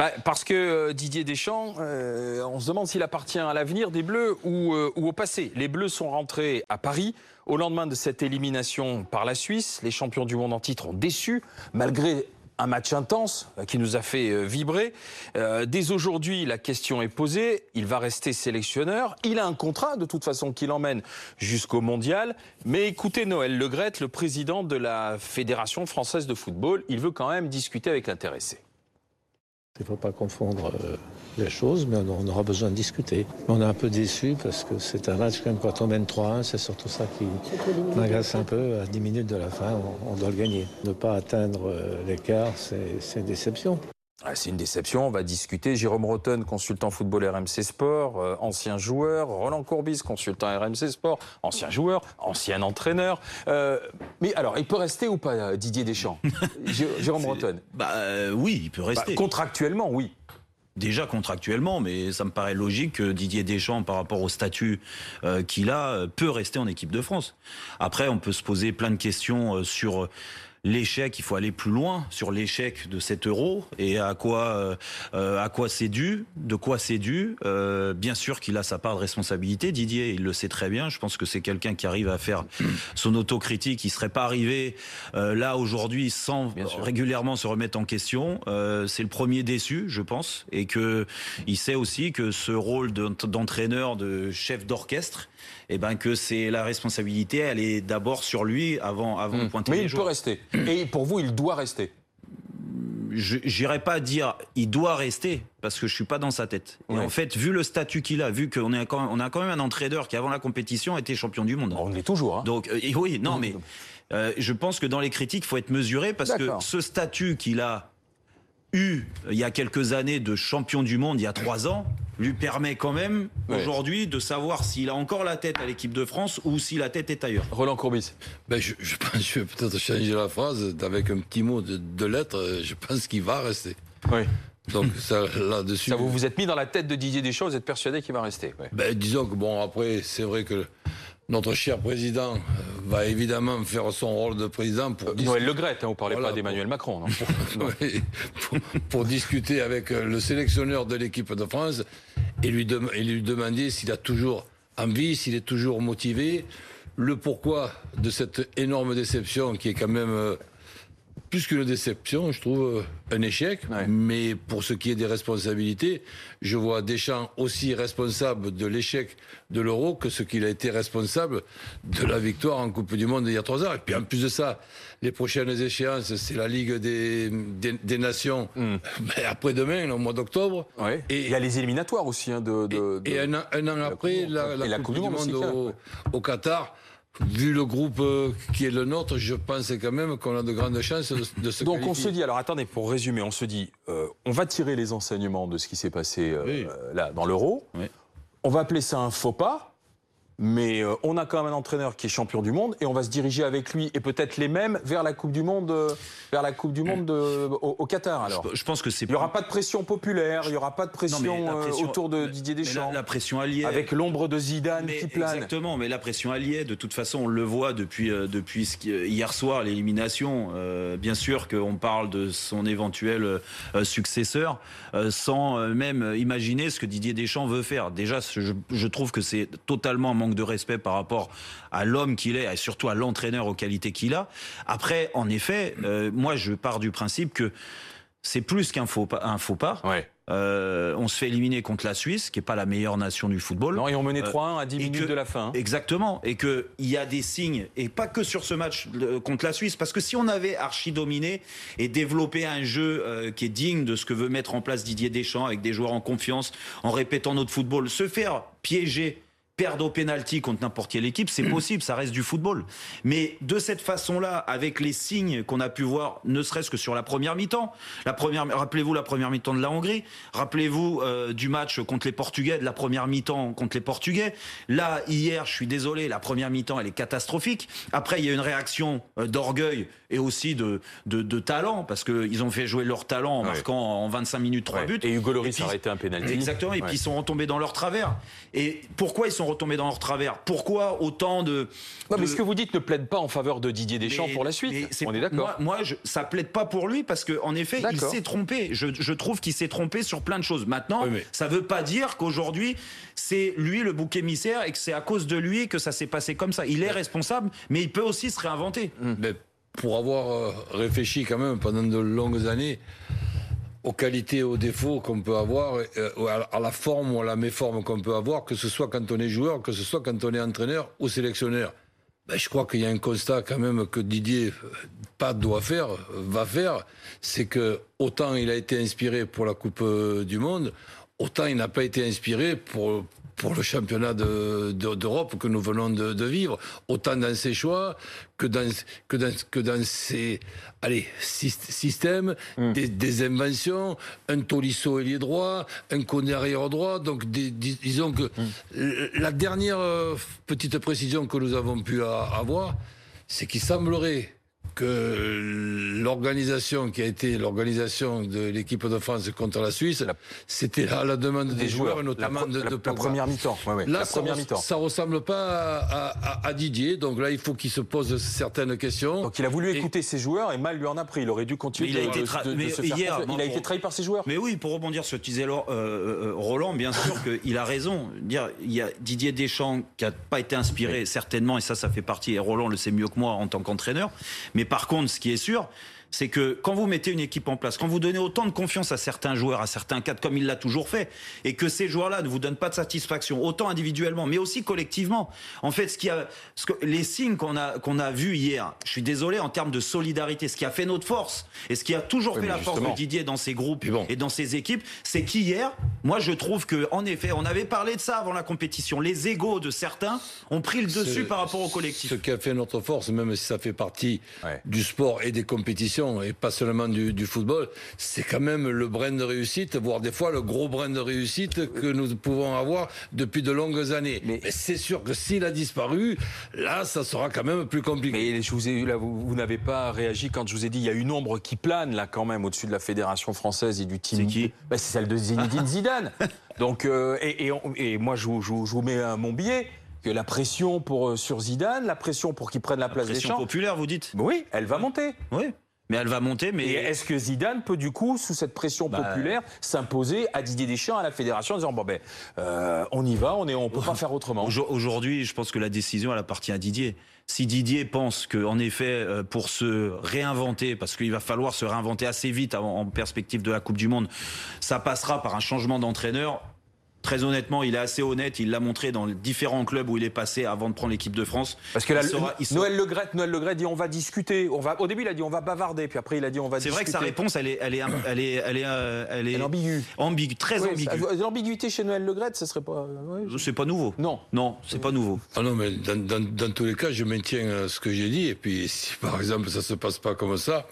Bah, parce que euh, Didier Deschamps, euh, on se demande s'il appartient à l'avenir des Bleus ou, euh, ou au passé. Les Bleus sont rentrés à Paris au lendemain de cette élimination par la Suisse. Les champions du monde en titre ont déçu, malgré un match intense qui nous a fait vibrer. Dès aujourd'hui, la question est posée. Il va rester sélectionneur. Il a un contrat, de toute façon, qui l'emmène jusqu'au mondial. Mais écoutez Noël Legrette, le président de la Fédération française de football, il veut quand même discuter avec l'intéressé. Il ne faut pas confondre euh, les choses, mais on, aura besoin de discuter. On est un peu déçu parce que c'est un match, quand même, quand on mène 3-1, c'est surtout ça qui m'agace un peu. À 10 minutes de la fin, on, on doit le gagner. Ne pas atteindre euh, l'écart, c'est c'est une déception. Ah, C'est une déception, on va discuter. Jérôme Rotten, consultant football RMC Sport, euh, ancien joueur. Roland Courbis, consultant RMC Sport, ancien joueur, ancien entraîneur. Euh, mais alors, il peut rester ou pas, euh, Didier Deschamps Jé- Jérôme Rotten Bah euh, oui, il peut Bah, rester. Contractuellement, oui. Déjà contractuellement, mais ça me paraît logique que Didier Deschamps, par rapport au statut qu'il a, peut rester en équipe de France. Après, on peut se poser plein de questions sur l'échec. Il faut aller plus loin sur l'échec de cet euro et à quoi, euh, euh, à quoi c'est dû, de quoi c'est dû. Euh, bien sûr qu'il a sa part de responsabilité. Didier, il le sait très bien. Je pense que c'est quelqu'un qui arrive à faire son autocritique. Il serait pas arrivé euh, là aujourd'hui sans Bien régulièrement se remettre en question. Euh, c'est le premier déçu, je pense, et que il sait aussi que ce rôle d'ent- d'entraîneur, de chef d'orchestre, eh ben que c'est la responsabilité, elle est d'abord sur lui avant avant de pointer Hmm. Mais les il peut joueurs. rester. Et pour vous, il doit rester. Je J'irai pas dire il doit rester parce que je suis pas dans sa tête. Et Ouais. en fait, vu le statut qu'il a, vu qu'on est quand même, on a quand même un entraîneur qui avant la compétition était champion du monde. On est toujours. Hein. Donc euh, et oui, non mais euh, je pense que dans les critiques, il faut être mesuré parce que ce statut qu'il a eu euh, il y a quelques années de champion du monde, il y a trois ans, lui permet quand même Ouais. aujourd'hui de savoir s'il a encore la tête à l'équipe de France ou si la tête est ailleurs. Roland Courbis. Ben, je, je pense que je vais peut-être changer la phrase avec un petit mot de, de lettre. euh, Je pense qu'il va rester. Oui. Donc ça, là-dessus. Ça, vous vous êtes mis dans la tête de Didier Deschamps, vous êtes persuadé qu'il va rester. ouais. Ben, disons que bon, après, c'est vrai que notre cher président euh, va évidemment faire son rôle de président pour, dis- Noël Legrette, hein, vous parlez Voilà, pas d'Emmanuel Macron. Non pour, pour discuter avec euh, le sélectionneur de l'équipe de France et lui, dem- et lui demander s'il a toujours envie, s'il est toujours motivé, le pourquoi de cette énorme déception qui est quand même euh, plus qu'une déception, je trouve euh, un échec. Ouais. Mais pour ce qui est des responsabilités, je vois Deschamps aussi responsable de l'échec de l'euro que ce qu'il a été responsable de la victoire en Coupe du Monde il y a trois ans. Et puis en plus de ça, les prochaines échéances, c'est la Ligue des, des, des Nations ben, après-demain, au mois d'octobre. Ouais. Et- il y a les éliminatoires aussi hein, de, de- Et de- un an, un an après, la, Coupe, du Monde, aussi, au, au Qatar. Vu le groupe euh, qui est le nôtre, je pense quand même qu'on a de grandes chances de, se Donc on se dit, alors attendez, pour résumer, on se dit, euh, on va tirer les enseignements de ce qui s'est passé euh, Oui. là dans l'euro. Oui. On va appeler ça un faux pas. Mais euh, on a quand même un entraîneur qui est champion du monde et on va se diriger avec lui et peut-être les mêmes vers la Coupe du Monde, euh, vers la Coupe du Monde de- au, au Qatar. Alors, Je pense que c'est il n'y aura pas de pression populaire, il n'y aura pas de pression, Non, euh, autour de Didier Deschamps, La, la pression alliée. avec l'ombre de Zidane Mais qui plane. Exactement, mais la pression alliée, de toute façon, on le voit depuis, euh, depuis ce qui- hier soir, l'élimination. Euh, bien sûr qu'on parle de son éventuel euh, successeur, euh, sans euh, même imaginer ce que Didier Deschamps veut faire. Déjà, je, je trouve que c'est totalement un manque de respect par rapport à l'homme qu'il est et surtout à l'entraîneur aux qualités qu'il a. Après, en effet, euh, moi, je pars du principe que c'est plus qu'un faux pas. Un faux pas. Ouais. Euh, on se fait éliminer contre la Suisse, qui est pas la meilleure nation du football. Non, et on menait Euh, 3-1 à 10 et minutes que- de la fin. hein. Exactement, et que il y a des signes, et pas que sur ce match euh, contre la Suisse, parce que si on avait archi dominé et développé un jeu euh, qui est digne de ce que veut mettre en place Didier Deschamps avec des joueurs en confiance, en répétant notre football, se faire piéger. Perdre au pénalty contre n'importe quelle équipe, c'est possible, ça reste du football. Mais de cette façon-là, avec les signes qu'on a pu voir, ne serait-ce que sur la première mi-temps, la première, rappelez-vous la première mi-temps de la Hongrie, rappelez-vous euh, du match contre les Portugais, de la première mi-temps contre les Portugais. Là, hier, je suis désolé, la première mi-temps, elle est catastrophique. Après, il y a une réaction euh, d'orgueil et aussi de, de, de talent, parce qu'ils ont fait jouer leur talent en Ouais. marquant en 25 minutes trois Ouais. buts. Et Hugo Lloris puis- a arrêté un pénalty. Exactement, et Ouais. puis ils sont retombés dans leur travers. Et pourquoi ils sont retombés dans leur travers. Pourquoi autant de. Non, mais de- ce que vous dites ne plaide pas en faveur de Didier Deschamps mais- pour la suite. On est d'accord. Moi, moi, je, ça plaide pas pour lui parce que en effet, il s'est trompé. Je, je trouve qu'il s'est trompé sur plein de choses. Maintenant, Oui, mais- ça veut pas dire qu'aujourd'hui c'est lui le bouc émissaire et que c'est à cause de lui que ça s'est passé comme ça. Il est responsable, mais il peut aussi se réinventer. Mais pour avoir euh, réfléchi quand même pendant de longues années aux qualités aux défauts qu'on peut avoir, euh, à la forme ou à la méforme qu'on peut avoir, que ce soit quand on est joueur, que ce soit quand on est entraîneur ou sélectionneur. Ben, je crois qu'il y a un constat quand même que Didier euh, pas doit faire, euh, va faire, c'est que autant il a été inspiré pour la Coupe du Monde, autant il n'a pas été inspiré pour pour le championnat de- de- d'Europe que nous venons de, de vivre, autant dans ses choix que dans que dans que dans ses allez syst- systèmes, des, des inventions, un Tolisso ailier droit, un Koné arrière droit, donc des- dis- disons que l- la dernière euh, petite précision que nous avons pu avoir, c'est qu'il semblerait que l'organisation qui a été l'organisation de l'équipe de France contre la Suisse, c'était à la demande des, joueurs, notamment la, de, la- de la première mi-temps. Ouais, ouais, Là, la ça, première res- mi-temps. ça ressemble pas à, à- à Didier, donc là, il faut qu'il se pose certaines questions. Donc il a voulu Et- écouter ses joueurs et mal lui en a pris. Il aurait dû continuer Mais il a de, été de- tra- de- de mais se faire hier, Il a pour- été trahi par ses joueurs. Mais oui, pour rebondir sur ce que disait Laure- euh, euh, Roland, bien sûr qu'il a raison. Dire, il y a Didier Deschamps qui n'a pas été inspiré, certainement, et ça, ça fait partie, et Roland le sait mieux que moi en tant qu'entraîneur. Mais par contre, ce qui est sûr, c'est que quand vous mettez une équipe en place, quand vous donnez autant de confiance à certains joueurs, à certains cadres, comme il l'a toujours fait, et que ces joueurs-là ne vous donnent pas de satisfaction, autant individuellement, mais aussi collectivement. En fait, ce qui a, ce que, les signes qu'on a, qu'on a vus hier, je suis désolé, en termes de solidarité, ce qui a fait notre force, et ce qui a toujours Oui, fait la force de. Didier dans ses groupes bon. et dans ses équipes, c'est qu'hier, moi je trouve que en effet, on avait parlé de ça avant la compétition. Les égaux de certains ont pris le dessus Ce- par rapport au collectif. Ce qui a fait notre force, même si ça fait partie Ouais. du sport et des compétitions, et pas seulement du, du football, c'est quand même le brin de réussite, voire des fois le gros brin de réussite que nous pouvons avoir depuis de longues années. Mais- Mais, c'est sûr que s'il a disparu, là, ça sera quand même plus compliqué. Mais je vous ai là, vous, vous n'avez pas réagi quand je vous ai dit il y a une ombre qui plane là quand même au-dessus de la fédération française et du team. C'est qui? Bah, C'est celle de Zinedine Zidane. Donc euh, et, et on- et moi je, vous- je vous- je vous mets euh, mon billet que la pression pour euh, sur Zidane, la pression pour qu'il prenne la place des Pression champs. populaire, vous dites? Oui, elle va monter. Oui. Mais elle va monter, mais Et est-ce que Zidane peut du coup, sous cette pression Bah, populaire, s'imposer à Didier Deschamps, à la fédération, en disant bon ben, euh, on y va, on est, on peut pas faire autrement. Aujo- Aujourd'hui, je pense que la décision, elle appartient à Didier. Si Didier pense que, en effet, euh, pour se réinventer, parce qu'il va falloir se réinventer assez vite en perspective de la Coupe du Monde, ça passera par un changement d'entraîneur. Très honnêtement, il est assez honnête. Il l'a montré dans les différents clubs où il est passé avant de prendre l'équipe de France. Parce que là, Il sera- il sera- Noël Legrette, Noël Legrette dit on va discuter. On va, au début, il a dit on va bavarder, puis après il a dit on va C'est discuter. vrai que sa réponse, elle est, elle est, elle est, elle est, euh, elle est Elle est ambiguë. ambiguë, très Oui, ambiguë. L'ambiguïté chez Noël Legrette, ce serait pas. ouais, je- C'est pas nouveau. Non. Non, c'est pas nouveau. Ah non, mais dans, dans- dans tous les cas, je maintiens euh, ce que j'ai dit. Et puis, si par exemple ça se passe pas comme ça,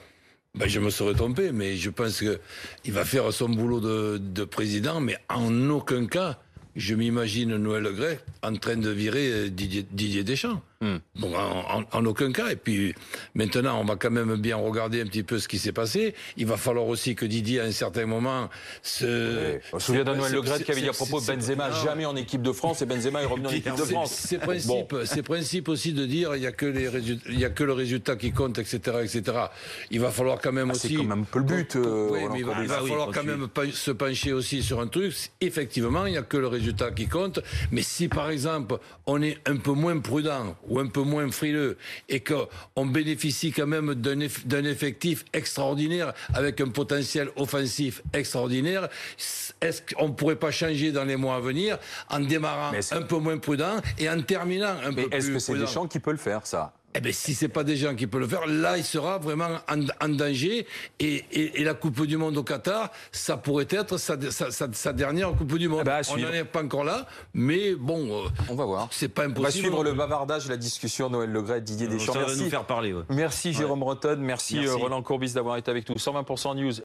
ben, je me serais trompé. Mais je pense que il va faire son boulot de, de président, mais en aucun cas, je m'imagine Noël Le Gret en train de virer euh, Didier Deschamps. Hmm. Bon, en, en- en aucun cas. Et puis maintenant, on va quand même bien regarder un petit peu ce qui s'est passé. Il va falloir aussi que Didier, à un certain moment, se. On se souvient c'est- Legrette c'est- qui avait dit à c'est- propos de c'est- Benzema jamais en équipe de France et Benzema est revenu en équipe de C'est- France. C'est principe, c'est principe aussi de dire il y a que les résultats, il y a que le résultat qui compte, etc., etc. Il va falloir quand même Ah, c'est aussi. quand même un peu le but, euh, Oui, Roland mais il va, Courbis. il va Ah oui, falloir quand tu- même se pencher aussi sur un truc. Effectivement, il y a que le résultat qui compte. Mais si par exemple on est un peu moins prudent ou un peu moins frileux et qu'on bénéficie quand même d'un eff- d'un effectif extraordinaire avec un potentiel offensif extraordinaire, est-ce qu'on pourrait pas changer dans les mois à venir en démarrant est-ce- un peu moins prudent et en terminant un Mais peu est-ce plus que c'est prudent? Deschamps qui peut le faire, ça? Eh ben, si c'est pas des gens qui peuvent le faire, là, il sera vraiment en, en danger. Et, et- et la Coupe du Monde au Qatar, ça pourrait être sa, sa- sa- sa dernière Coupe du Monde. Eh ben, On n'en est pas encore là, mais bon, euh, On va voir. c'est pas On va impossible. suivre le bavardage, la discussion Noël Legrette, Didier Deschamps. Ça va Merci. nous faire parler. ouais. Merci Jérôme Breton, merci, Merci. euh, Roland Courbis d'avoir été avec nous. 120% News.